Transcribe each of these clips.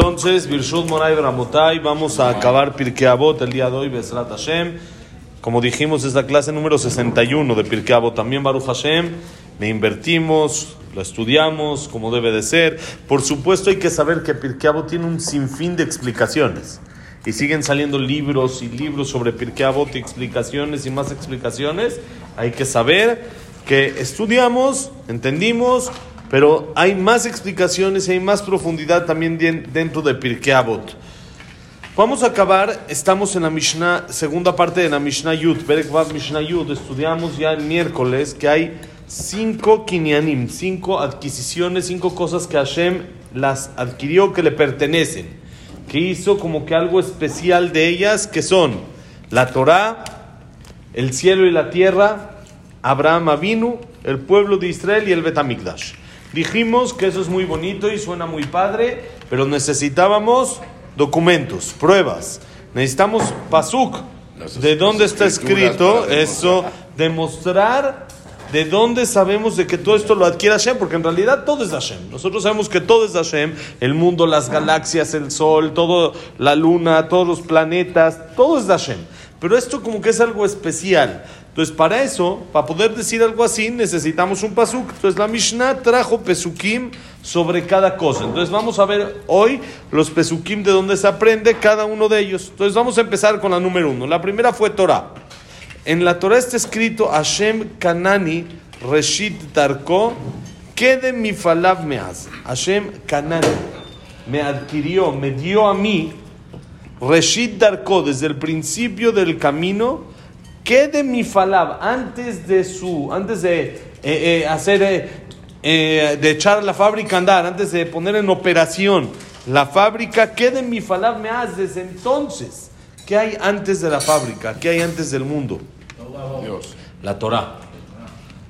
Entonces, Birshut Moray Ramotai, vamos a acabar Pirkei Avot el día de hoy, Besrat Hashem. Como dijimos, es la clase número 61 de Pirkei Avot. También Baruch Hashem, le invertimos, lo estudiamos como debe de ser. Por supuesto, hay que saber que Pirkei Avot tiene un sinfín de explicaciones. Y siguen saliendo libros y libros sobre Pirkei Avot y explicaciones y más explicaciones. Hay que saber que estudiamos, entendimos, pero hay más explicaciones y hay más profundidad también dentro de Pirkei Avot. Vamos a acabar, estamos en la Mishnah, segunda parte de la Mishnah Yud, Berekvat Mishnah Yud, estudiamos ya el miércoles que hay cinco kinyanim, cinco adquisiciones, cinco cosas que Hashem las adquirió que le pertenecen, que hizo como que algo especial de ellas, que son la Torah, el cielo y la tierra, Abraham Avinu, el pueblo de Israel y el Betamikdash. Dijimos que eso es muy bonito y suena muy padre, pero necesitábamos documentos, pruebas. Necesitamos pasuk. ¿De dónde está escrito eso? Demostrar de dónde sabemos de que todo esto lo adquiere Hashem, porque en realidad todo es Hashem. Nosotros sabemos que todo es Hashem, el mundo, las galaxias, el sol, todo, la luna, todos los planetas, todo es Hashem. Pero esto como que es algo especial. Entonces, para eso, para poder decir algo así, necesitamos un pasuk. Entonces, la Mishnah trajo pesukim sobre cada cosa. Entonces, vamos a ver hoy los pesukim de donde se aprende cada uno de ellos. Entonces, vamos a empezar con la número uno. La primera fue Torah. En la Torah está escrito Hashem Kanani Reshit Tarko de mi falab me hace. Hashem Kanani me adquirió, me dio a mí Reshit Darko desde el principio del camino ¿Qué de mi falab antes de su, antes de eh, eh, hacer, eh, de echar la fábrica a andar, antes de poner en operación la fábrica, qué de mi falab me hace desde entonces? ¿Qué hay antes de la fábrica? ¿Qué hay antes del mundo? Dios. La Torah.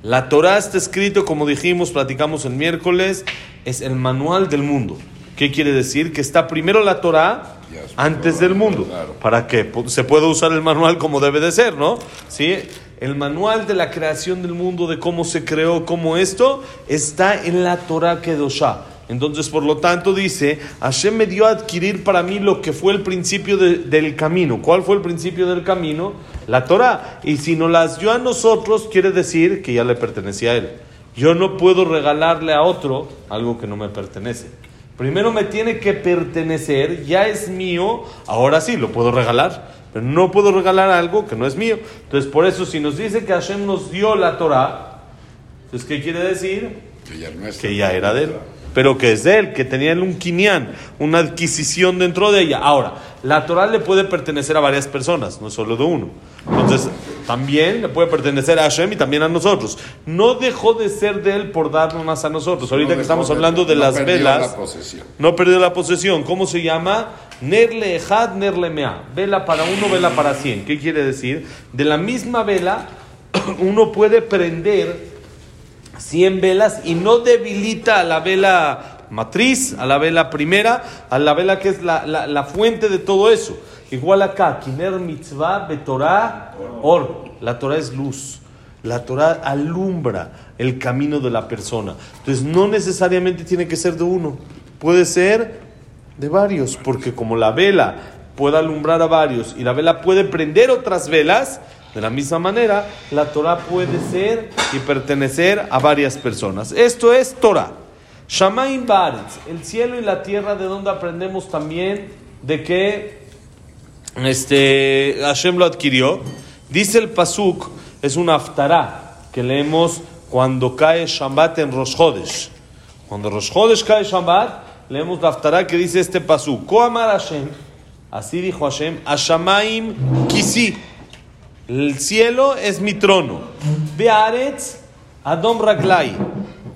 La Torah está escrito, como dijimos, platicamos el miércoles, es el manual del mundo. ¿Qué quiere decir? Que está primero la Torah antes del mundo. Para que se pueda usar el manual como debe de ser, ¿no? ¿Sí? El manual de la creación del mundo, de cómo se creó, cómo esto, está en la Torah Kedoshá. Entonces, por lo tanto, dice, Hashem me dio a adquirir para mí lo que fue el principio del camino. ¿Cuál fue el principio del camino? La Torah. Y si no las dio a nosotros, quiere decir que ya le pertenecía a él. Yo no puedo regalarle a otro algo que no me pertenece. Primero me tiene que pertenecer, ya es mío, ahora sí, lo puedo regalar, pero no puedo regalar algo que no es mío. Entonces, por eso, si nos dice que Hashem nos dio la Torah, entonces, ¿qué quiere decir? Que ya, era de él. Pero que es de él, que tenía un quinián, una adquisición dentro de ella. Ahora, la Torah le puede pertenecer a varias personas, no solo de uno. Entonces, también le puede pertenecer a Hashem y también a nosotros. No dejó de ser de él por darnos más a nosotros. Ahorita que estamos hablando de las velas, no perdió la posesión. ¿Cómo se llama? Nerle Ejad, Nerle Mea. Vela para uno, vela para cien. ¿Qué quiere decir? De la misma vela, uno puede prender cien velas y no debilita a la vela matriz, a la vela primera, a la vela que es la, la fuente de todo eso. Igual acá, Kiner Mitzvah Betorah Or. La Torah es luz. La Torah alumbra el camino de la persona. Entonces no necesariamente tiene que ser de uno. Puede ser de varios. Porque como la vela puede alumbrar a varios y la vela puede prender otras velas, de la misma manera, la Torah puede ser y pertenecer a varias personas. Esto es Torah. Shamaim Baretz, el cielo y la tierra, de donde aprendemos también de que este, Hashem lo adquirió. Dice el Pasuk, es una aftará que leemos cuando cae Shabbat en Rosh Chodesh. Cuando Rosh Chodesh cae Shabbat, leemos la aftará que dice este Pasuk. Koamar Hashem, así dijo Hashem, Ashamaim Kisi. El cielo es mi trono. Bearetz Adom Raglai.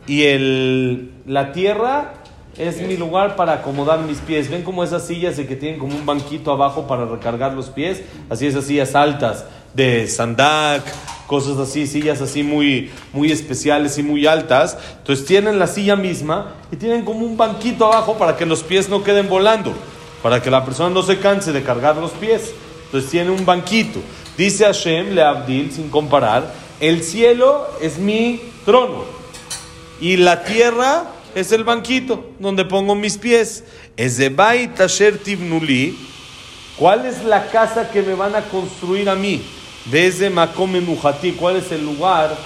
Y el, la tierra es mi lugar para acomodar mis pies. ¿Ven como esas sillas de que tienen como un banquito abajo para recargar los pies? Así esas sillas altas de sandak, cosas así, sillas así muy, muy especiales y muy altas. Entonces tienen la silla misma y tienen como un banquito abajo para que los pies no queden volando, para que la persona no se canse de cargar los pies. Entonces tiene un banquito. Dice Hashem, le Abdil, sin comparar, el cielo es mi trono y la tierra es el banquito donde pongo mis pies. Es de Bait Asher Tivnuli. ¿Cuál es la casa que me van a construir a mí? Desde Makome Mujati. ¿Cuál es el lugar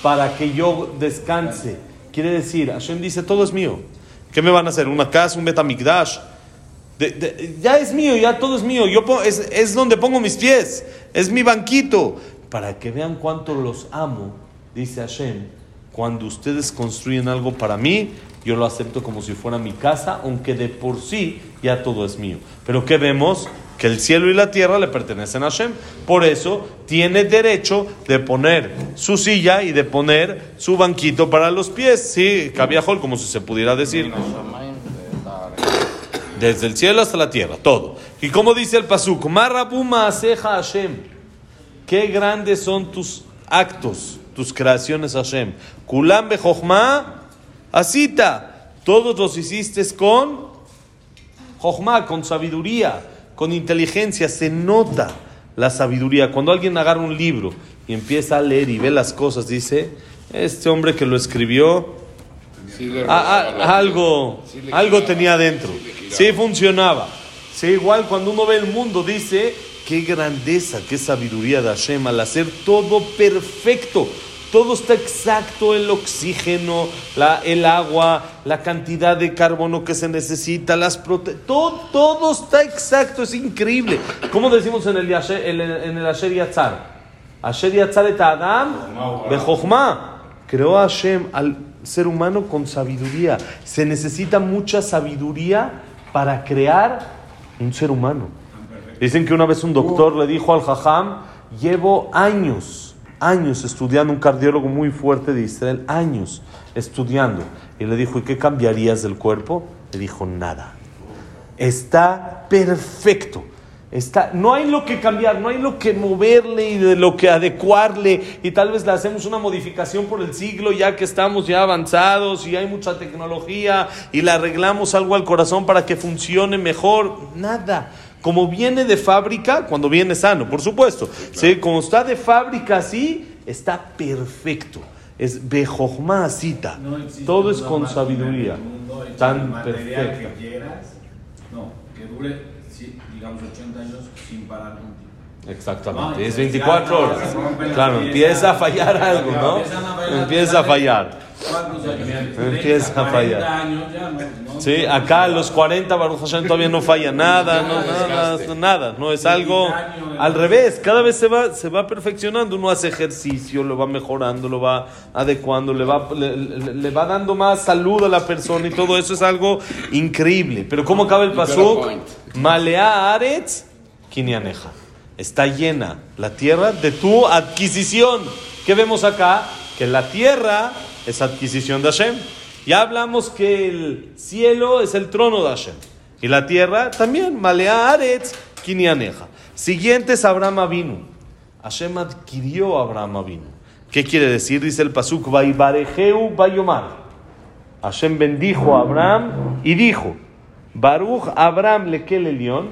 para que yo descanse? Quiere decir, Hashem dice, todo es mío. ¿Qué me van a hacer? ¿Una casa? ¿Un Betamigdash? Ya es mío, ya todo es mío. Yo es, es donde pongo mis pies. Es mi banquito. Para que vean cuánto los amo, dice Hashem, cuando ustedes construyen algo para mí, yo lo acepto como si fuera mi casa, aunque de por sí ya todo es mío. Pero ¿qué vemos? Que el cielo y la tierra le pertenecen a Hashem. Por eso tiene derecho de poner su silla y de poner su banquito para los pies. Sí, cabiajol, como si se pudiera decir. Desde el cielo hasta la tierra, todo. Y como dice el Pasuk, Marabuma Aseja Hashem. Qué grandes son tus actos, tus creaciones Hashem. Kulam Bejochma Asita. Todos los hiciste con Jochma, con sabiduría, con inteligencia. Se nota la sabiduría. Cuando alguien agarra un libro y empieza a leer y ve las cosas, dice, este hombre que lo escribió, algo, algo tenía dentro. Sí funcionaba. Sí, igual cuando uno ve el mundo dice, qué grandeza, qué sabiduría de Hashem al hacer todo perfecto. Todo está exacto, el oxígeno, la, el agua, la cantidad de carbono que se necesita, las proteínas, todo, todo está exacto, es increíble. ¿Cómo decimos en el, en el Asher Yatzar? Asher Yatzar et Adam, Bejochma. Creó a Hashem al ser humano con sabiduría. Se necesita mucha sabiduría para crear un ser humano. Dicen que una vez un doctor le dijo al Jajam, llevo años, años estudiando, un cardiólogo muy fuerte de Israel, años estudiando. Y le dijo, ¿y qué cambiarías del cuerpo? Le dijo, nada. Está perfecto. Está, no hay lo que cambiar, no hay lo que moverle y de lo que adecuarle y tal vez le hacemos una modificación por el siglo ya que estamos ya avanzados y hay mucha tecnología y le arreglamos algo al corazón para que funcione mejor. Nada. Como viene de fábrica, cuando viene sano, por supuesto. Sí, Como está de fábrica así, está perfecto. Es bejojma cita. Todo es con sabiduría. Tan perfecto. no, que dure digamos, 80 años sin parar contigo. Exactamente, es 24 horas. Claro, empieza a fallar algo, ¿no? Empieza a fallar. Empieza a fallar. Sí, acá a los 40 Baruch Hashem todavía no falla nada, no, nada, nada, no es algo al revés, cada vez se va, se va perfeccionando, uno hace ejercicio, lo va mejorando, lo va adecuando, le va, le, va dando más salud a la persona y todo eso es algo increíble. Pero ¿cómo acaba el pasuk? Malea Aretz Kinianeja. Está llena la tierra de tu adquisición. ¿Qué vemos acá? Que la tierra es adquisición de Hashem. Ya hablamos que el cielo es el trono de Hashem. Y la tierra también. Malea Aretz Kinianeja. Siguiente es Abraham Avinu. Hashem adquirió a Abraham Avinu. ¿Qué quiere decir? Dice el Pasuk, Vaibarejeu Bayomar. Hashem bendijo a Abraham y dijo, Baruch Abraham lekel león,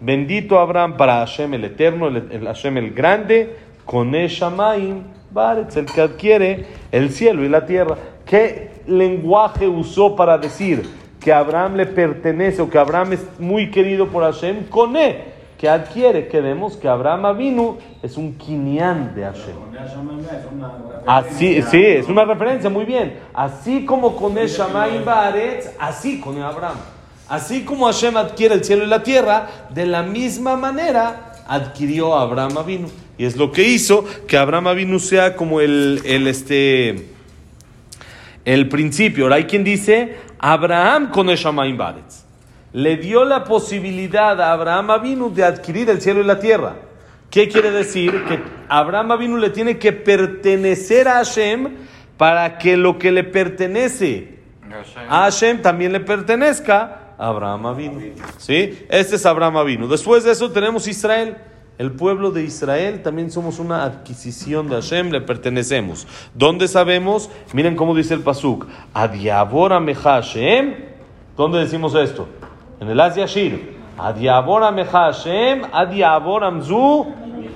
bendito Abraham para Hashem el eterno, el, Hashem el grande, con Shamaim Baretz, el que adquiere el cielo y la tierra. ¿Qué lenguaje usó para decir que Abraham le pertenece o que Abraham es muy querido por Hashem? Con que adquiere, que vemos que Abraham Avinu es un quinián de Hashem. Así, sí, es una referencia, muy bien. Así como con el Shamayim Baaretz, así con Abraham. Así como Hashem adquiere el cielo y la tierra, de la misma manera adquirió Abraham Avinu. Y es lo que hizo que Abraham Avinu sea como el, el, este, el principio. Ahora hay quien dice, Abraham con el Shamayim Baretz. Le dio la posibilidad a Abraham Avinu de adquirir el cielo y la tierra. ¿Qué quiere decir? Que Abraham Avinu le tiene que pertenecer a Hashem para que lo que le pertenece a Hashem también le pertenezca Abraham vino. ¿Sí? Este es Abraham vino. Después de eso tenemos Israel. El pueblo de Israel también somos una adquisición de Hashem, le pertenecemos. ¿Dónde sabemos? Miren cómo dice el Pasuk. Adiabora Hashem. ¿Dónde decimos esto? En el Asia Shir. Adiabora Hashem, Adiabora Mzu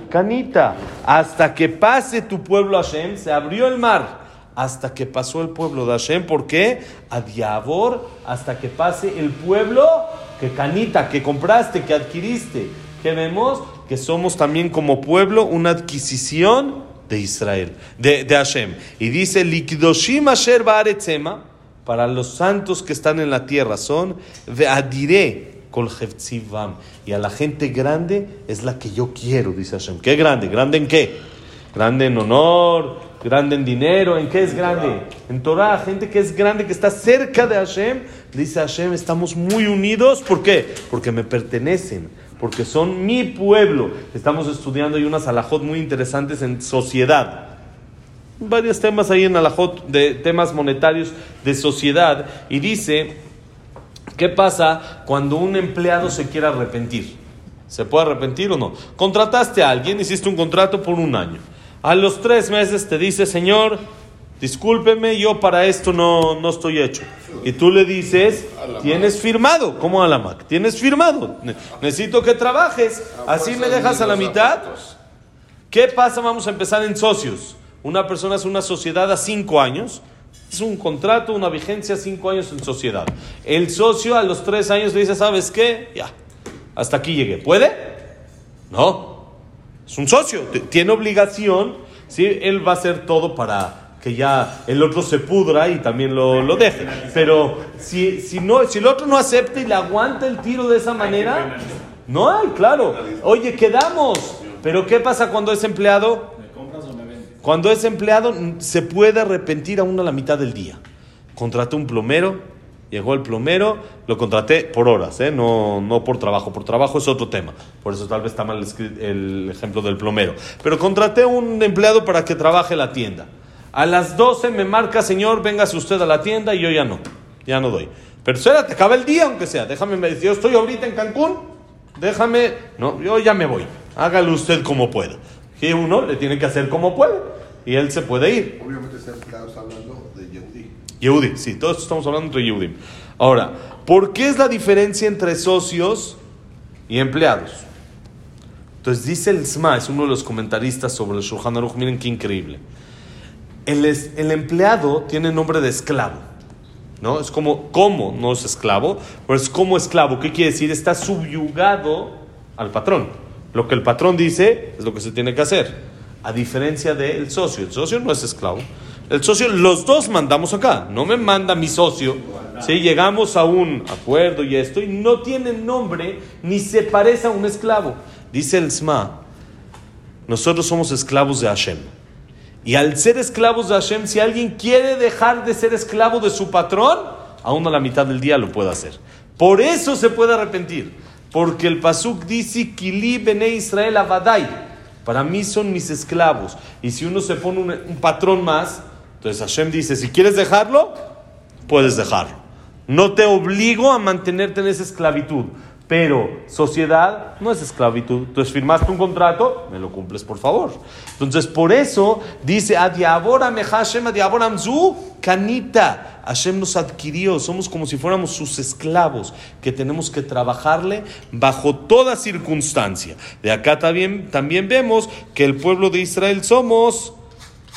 Canita. Hasta que pase tu pueblo Hashem, se abrió el mar hasta que pasó el pueblo de Hashem. ¿Por qué? A Diabor, hasta que pase el pueblo que canita, que compraste, que adquiriste. Que vemos que somos también como pueblo una adquisición de Israel, de, de Hashem. Y dice, Likdoshim Asher Baaretzema, para los santos que están en la tierra son, Veadiré Kol Hevtzivam. Y a la gente grande es la que yo quiero, dice Hashem. ¿Qué grande? ¿Grande en qué? Grande en honor, grande en dinero. ¿En qué es grande? En Torah, gente que es grande, que está cerca de Hashem. Dice Hashem, estamos muy unidos. ¿Por qué? Porque me pertenecen porque son mi pueblo. Estamos estudiando y unas alajot muy interesantes en sociedad. Varios temas ahí en alajot de temas monetarios de sociedad. Y dice, ¿qué pasa cuando un empleado se quiere arrepentir? ¿Se puede arrepentir o no? Contrataste a alguien, hiciste un contrato por un año. A los tres meses te dice, Señor, discúlpeme, yo para esto no, no estoy hecho. Y tú le dices, tienes firmado, como a la Mac, tienes firmado, necesito que trabajes, así me dejas a la mitad. ¿Qué pasa? Vamos a empezar en socios. Una persona es una sociedad a cinco años, es un contrato, una vigencia cinco años en sociedad. El socio a los tres años le dice, ¿sabes qué? Ya, hasta aquí llegué. ¿Puede? No, es un socio, tiene obligación, ¿sí? él va a hacer todo para que ya el otro se pudra y también lo, lo deje. Pero si, si, no, si el otro no acepta y le aguanta el tiro de esa manera, no hay, claro. Oye, quedamos. Pero ¿qué pasa cuando es empleado? Cuando es empleado se puede arrepentir aún a la mitad del día. Contraté un plomero, llegó el plomero, lo contraté por horas, ¿eh? no, no por trabajo. Por trabajo es otro tema. Por eso tal vez está mal el ejemplo del plomero. Pero contraté un empleado para que trabaje la tienda. A las 12 me marca, señor, véngase usted a la tienda y yo ya no, ya no doy. Pero te acaba el día, aunque sea. Déjame, me dice, yo estoy ahorita en Cancún, déjame, no, yo ya me voy. Hágalo usted como pueda. Y uno le tiene que hacer como puede. Y él se puede ir. Obviamente está hablando de Yehudi. Yehudi, sí, todos estamos hablando de Yehudi. Ahora, ¿por qué es la diferencia entre socios y empleados? Entonces dice el SMA, es uno de los comentaristas sobre el Shulchan Aruch, miren qué increíble el, empleado tiene nombre de esclavo. ¿No? Es como, ¿cómo? No es esclavo, pero es como esclavo. ¿Qué quiere decir? Está subyugado al patrón. Lo que el patrón dice es lo que se tiene que hacer. A diferencia del socio. El socio no es esclavo. El socio, los dos mandamos acá. No me manda mi socio. Si llegamos a un acuerdo y esto, y no tiene nombre ni se parece a un esclavo. Dice el SMA, nosotros somos esclavos de Hashem. Y al ser esclavos de Hashem, si alguien quiere dejar de ser esclavo de su patrón, aún a la mitad del día lo puede hacer. Por eso se puede arrepentir. Porque el Pasuk dice, Kili bene Israel abadai. Para mí son mis esclavos. Y si uno se pone un, un patrón más, entonces Hashem dice, si quieres dejarlo, puedes dejarlo. No te obligo a mantenerte en esa esclavitud. Pero sociedad no es esclavitud. Entonces firmaste un contrato, me lo cumples por favor. Entonces por eso dice, Adiabora Hashem, Adiabora Amzu, Canita. Hashem nos adquirió, somos como si fuéramos sus esclavos, que tenemos que trabajarle bajo toda circunstancia. De acá también, también vemos que el pueblo de Israel somos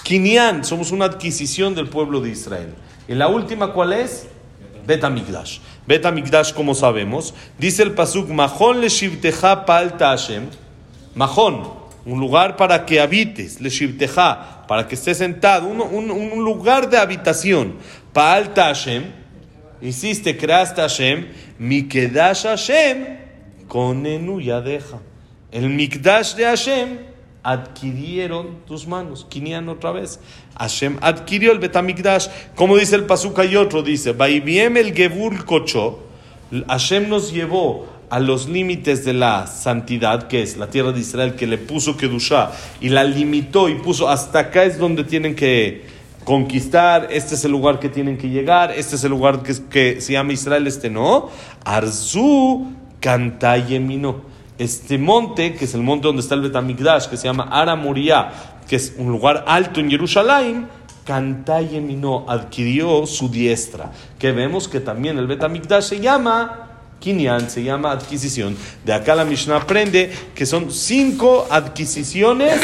Kinian, somos una adquisición del pueblo de Israel. Y la última, ¿cuál es? Betamigdash. Betamigdash, como sabemos, dice el pasuk, Mahon le shivteja palta Hashem. Mahon, un lugar para que habites, le shivteja, para que estés sentado, un, lugar de habitación. Palta Hashem, hiciste, creaste Hashem, Mikedash Hashem, konenu yadeja. El Mikdash de Hashem adquirieron tus manos. Kinian otra vez. Hashem adquirió el Betamikdash. Como dice el Pazuca y otro, dice, el. Hashem nos llevó a los límites de la santidad, que es la tierra de Israel, que le puso Kedushá y la limitó y puso hasta acá es donde tienen que conquistar, este es el lugar que tienen que llegar, este es el lugar que, que se llama Israel, este no. Arzu Kantayemino este monte, que es el monte donde está el Betamigdash, que se llama Aramoría, que es un lugar alto en Jerusalén, Kantayemino adquirió su diestra, que vemos que también el Betamigdash se llama Kinyan, se llama adquisición. De acá la Mishnah aprende que son cinco adquisiciones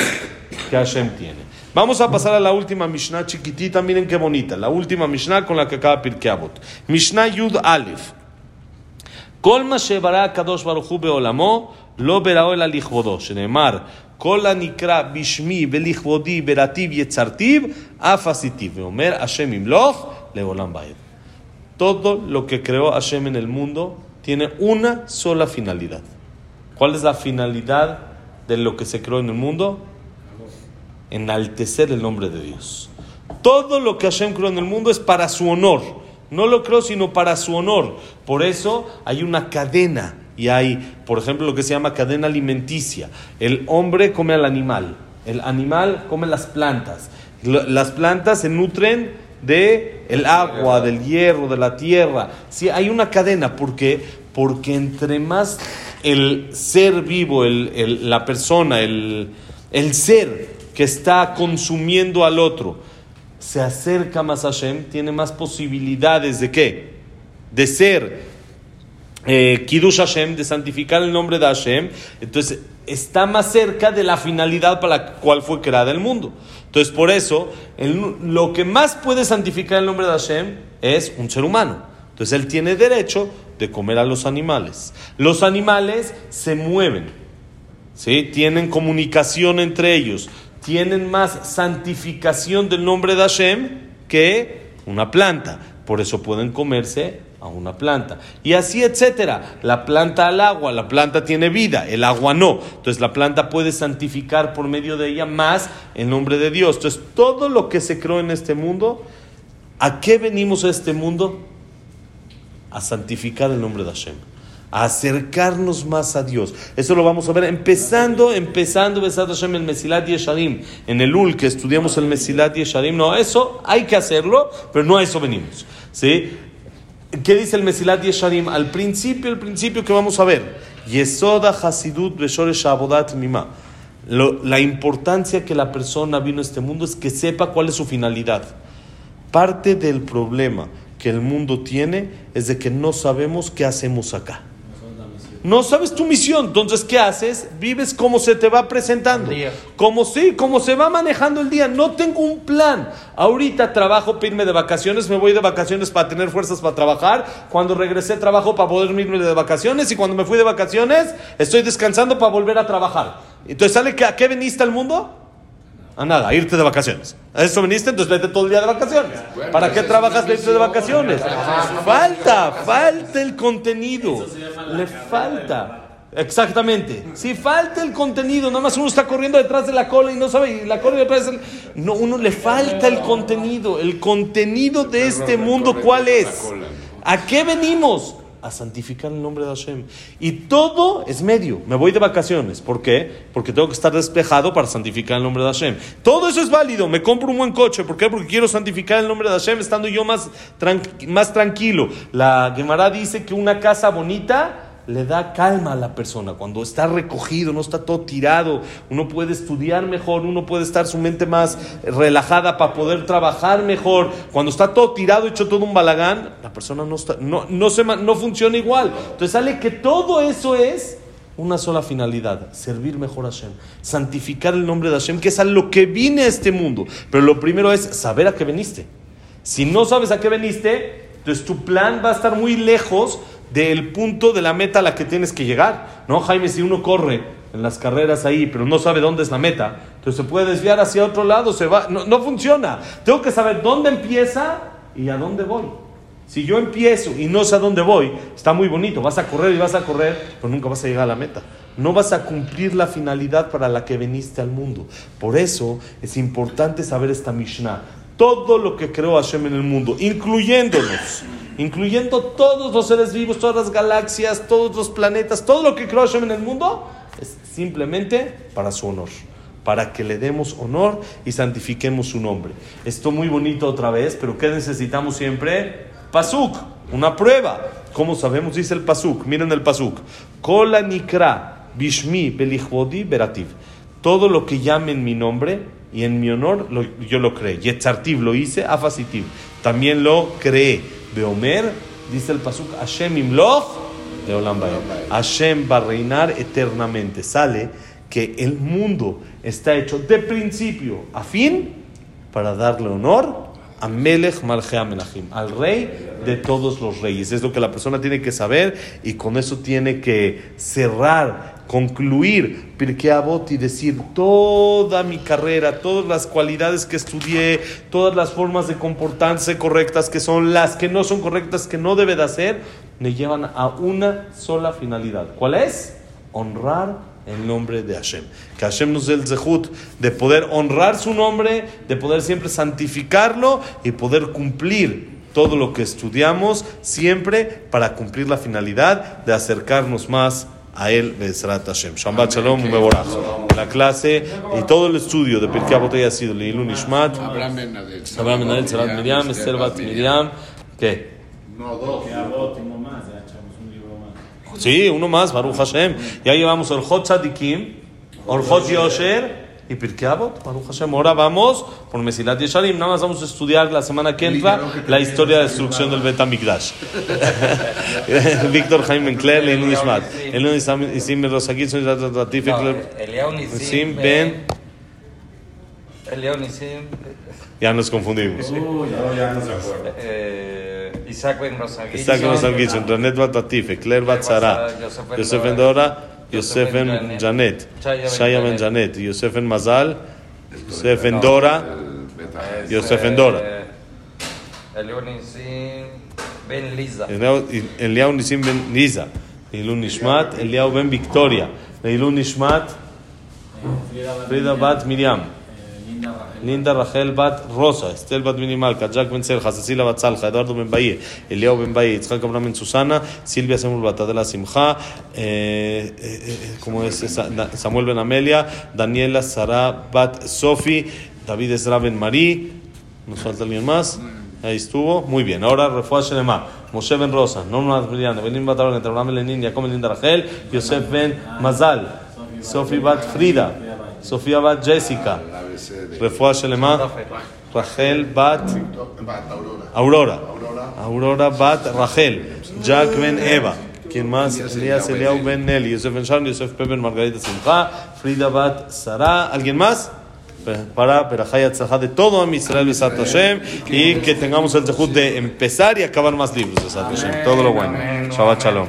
que Hashem tiene. Vamos a pasar a la última Mishnah chiquitita, miren qué bonita, la última Mishnah con la que acaba Pirkei Avot. Mishnah Yud Aleph. Colma Shebara Kadosh Baruchu Beolamo, לא בראו אלא לכבודו, שנאמר, כל הנקרא בשמי ולכבודי ברטיב יצרתיו, אף עשיתיו. ואומר, השם ימלוך לעולם ועד. Todo lo que creó Hashem en el mundo tiene una sola finalidad. ¿Cuál es la finalidad de lo que se creó en el mundo? Enaltecer el nombre de Dios. Todo lo que Hashem creó en el mundo es para su honor. No lo creo, sino para su honor. Por eso hay una cadena y hay, por ejemplo, lo que se llama cadena alimenticia. El hombre come al animal, el animal come las plantas. Las plantas se nutren de el agua, del hierro, de la tierra. Sí, hay una cadena. ¿Por qué? Porque entre más el ser vivo, el- el- la persona, el, el ser que está consumiendo al otro, se acerca más a Hashem, tiene más posibilidades de qué? De ser eh, Kiddush Hashem, de santificar el nombre de Hashem. Entonces, está más cerca de la finalidad para la cual fue creada el mundo. Entonces, por eso, lo que más puede santificar el nombre de Hashem es un ser humano. Entonces, él tiene derecho de comer a los animales. Los animales se mueven. ¿sí? Tienen comunicación entre ellos, tienen más santificación del nombre de Hashem que una planta. Por eso pueden comerse a una planta. Y así, etcétera. La planta al agua, la planta tiene vida, el agua no. Entonces la planta puede santificar por medio de ella más el nombre de Dios. Entonces todo lo que se creó en este mundo, ¿a qué venimos a este mundo? A santificar el nombre de Hashem a acercarnos más a Dios. Eso lo vamos a ver empezando, empezando Besat Hashem el Mesilat Yesharim, en el UL que estudiamos el Mesilat Yesharim. No, eso hay que hacerlo, pero no a eso venimos. ¿Sí? ¿Qué dice el Mesilat Yesharim? Al principio, el principio que vamos a ver. Yesoda Hasidut Beshoresh Abodat Mima. La importancia que la persona vino a este mundo es que sepa cuál es su finalidad. Parte del problema que el mundo tiene es de que no sabemos qué hacemos acá. No sabes tu misión, entonces ¿qué haces? Vives como se te va presentando. Como sí, como se va manejando el día. No tengo un plan. Ahorita trabajo para irme de vacaciones, me voy de vacaciones para tener fuerzas para trabajar. Cuando regresé trabajo para poder irme de vacaciones y cuando me fui de vacaciones estoy descansando para volver a trabajar. Entonces sale que a qué veniste al mundo? A nada, a irte de vacaciones. A eso viniste, entonces vete todo el día de vacaciones. ¿Para qué trabajas de irte de vacaciones? Falta, falta el contenido. Le falta. Exactamente. Si falta el contenido, nada más uno está corriendo detrás de la cola y no sabe, y la cola y detrás del... No, uno le falta el contenido. El contenido de este mundo, ¿cuál es? ¿A qué venimos? A santificar el nombre de Hashem. Y todo es medio. Me voy de vacaciones. ¿Por qué? Porque tengo que estar despejado para santificar el nombre de Hashem. Todo eso es válido. Me compro un buen coche. ¿Por qué? Porque quiero santificar el nombre de Hashem estando yo más, más tranquilo. La Gemara dice que una casa bonita le da calma a la persona. Cuando está recogido, no está todo tirado, uno puede estudiar mejor, uno puede estar su mente más relajada para poder trabajar mejor. Cuando está todo tirado, hecho todo un balagán, la persona no, está, no, no, se, no funciona igual. Entonces sale que todo eso es una sola finalidad, servir mejor a Hashem, santificar el nombre de Hashem, que es a lo que vine a este mundo. Pero lo primero es saber a qué veniste. Si no sabes a qué veniste, entonces tu plan va a estar muy lejos del punto de la meta a la que tienes que llegar. ¿No, Jaime? Si uno corre en las carreras ahí, pero no sabe dónde es la meta, entonces se puede desviar hacia otro lado, se va. No, no funciona. Tengo que saber dónde empieza y a dónde voy. Si yo empiezo y no sé a dónde voy, está muy bonito. Vas a correr y vas a correr, pero nunca vas a llegar a la meta. No vas a cumplir la finalidad para la que viniste al mundo. Por eso es importante saber esta Mishnah. Todo lo que creó Hashem en el mundo, incluyéndonos, incluyendo todos los seres vivos, todas las galaxias, todos los planetas, todo lo que creó en el mundo, es simplemente para su honor para que le demos honor y santifiquemos su nombre. Esto muy bonito otra vez, pero ¿qué necesitamos siempre? Pasuk, una prueba. ¿Cómo sabemos? Dice el Pasuk, miren el Pasuk. Kola nikra bishmi belichvodi berativ. Todo lo que llame en mi nombre y en mi honor, yo lo creé. Yetzartiv lo hice, afasitiv. También lo creé. Beomer, dice el Pasuk, Hashem imloch de Olam. Hashem va a reinar eternamente. Sale que el mundo está hecho de principio a fin para darle honor a Melech Malchea Menachim, al rey de todos los reyes. Es lo que la persona tiene que saber y con eso tiene que cerrar, concluir Pirkei Avot y decir toda mi carrera, todas las cualidades que estudié, todas las formas de comportarse correctas que son las que no son correctas, que no debe de hacer, me llevan a una sola finalidad. ¿Cuál es? Honrar el nombre de Hashem. Que Hashem nos dé el zehut de poder honrar su nombre, de poder siempre santificarlo y poder cumplir todo lo que estudiamos siempre para cumplir la finalidad de acercarnos más a él, Bezrat Hashem. Shabbat Shalom, Mevorach. La clase y todo el estudio de Pirkei Avot ha sido Leilun Ishmat, Abraham Ben Adel. Abraham Ben Adel, Sarat Miriam, Esther Bat Miriam. ¿Qué? No, dos. Que Abot y no más, ya echamos un libro más. Sí, uno más, Baruch Hashem. Ya llevamos Orjot Tzadikim, Orjot Yosher y Pirkei Avot, Baruch Hashem. Ahora vamos por Mesilat Yesharim. Nada más vamos a estudiar la semana que entra la historia de la destrucción del Bet HaMikdash. Víctor Jaime Encler, Leilun Ishmat. Elun Isim Rosakit, Son Ratif, Eliao Isim Nisim Ben. Nisim Ya nos confundimos. Ya no se acuerda. eh, Isaac Ben Rosagui Isaac Ben Rosakit, Renet Bat Latif, Claire Bat Sara, Yosef Ben Dora, Yosef Ben Janet, Shaya Ben Janet, Yosef Ben Mazal, Yosef Ben Dora. Yosef Ben Dora. Nisim Ben Liza. Eliau Nisim Ben Nishmat, Eliau Ben Victoria, Leilun Nishmat, Frida Bat Miriam, Eh, Linda Rachel. Bat Rosa, Estel Bat Minimalca, Jack Ben Selja, Cecilia Bat Salja, Eduardo Ben Baye, Eliau Ben Baye, Itzhak Ben Susana, Silvia Samuel Bat Adela Simcha, eh, eh, eh, ¿cómo es? Samuel Ben Amelia, Daniela Sara Bat Sofi, David Ezra Ben Marí, ¿nos falta alguien más? Ahí estuvo, muy bien. Ahora Refuah Shelema, Moshe Ben Rosa, Norma Brillante, Benin Bat Abraham, entre Abraham Lenin, Jacob Linda Rachel, Yosef Ben Mazal, Sofi Bat Frida, Sofía Bat Jessica, Refuah Shelema, Rachel Bat Aurora. Aurora, Bat Rachel, Jack Ben Eva. ¿Quién más? Elías Eliau Ben Nelly, Yosef Ben Sharon, Yosef Pepen, Margarita Simcha, Frida Bat Sara. ¿Alguien más? Para Perajaya Tzajá de todo a Israel Besat Hashem y que tengamos el zehut de empezar y acabar más libros Besat Hashem. Todo lo bueno. Shabbat Shalom.